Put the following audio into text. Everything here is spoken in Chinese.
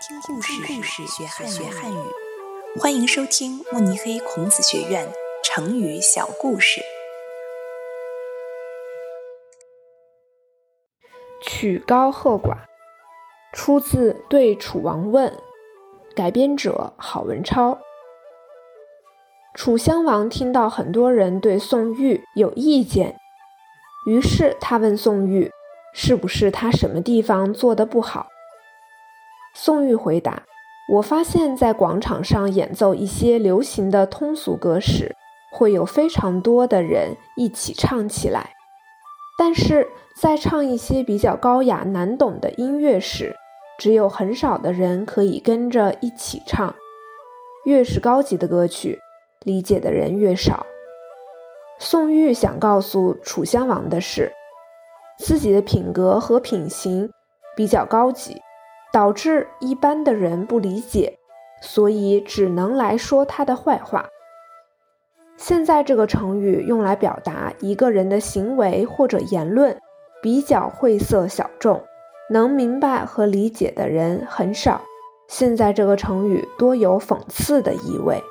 听故事，故事学汉学汉语。欢迎收听慕尼黑孔子学院成语小故事。曲高和寡，出自《对楚王问》，改编者郝文超。楚襄王听到很多人对宋玉有意见，于是他问宋玉，是不是他什么地方做的不好？宋玉回答：“我发现，在广场上演奏一些流行的通俗歌时，会有非常多的人一起唱起来；但是在唱一些比较高雅难懂的音乐时，只有很少的人可以跟着一起唱。越是高级的歌曲，理解的人越少。”宋玉想告诉楚襄王的是，自己的品格和品行比较高级。导致一般的人不理解，所以只能来说他的坏话。现在这个成语用来表达一个人的行为或者言论比较晦涩小众，能明白和理解的人很少。现在这个成语多有讽刺的意味。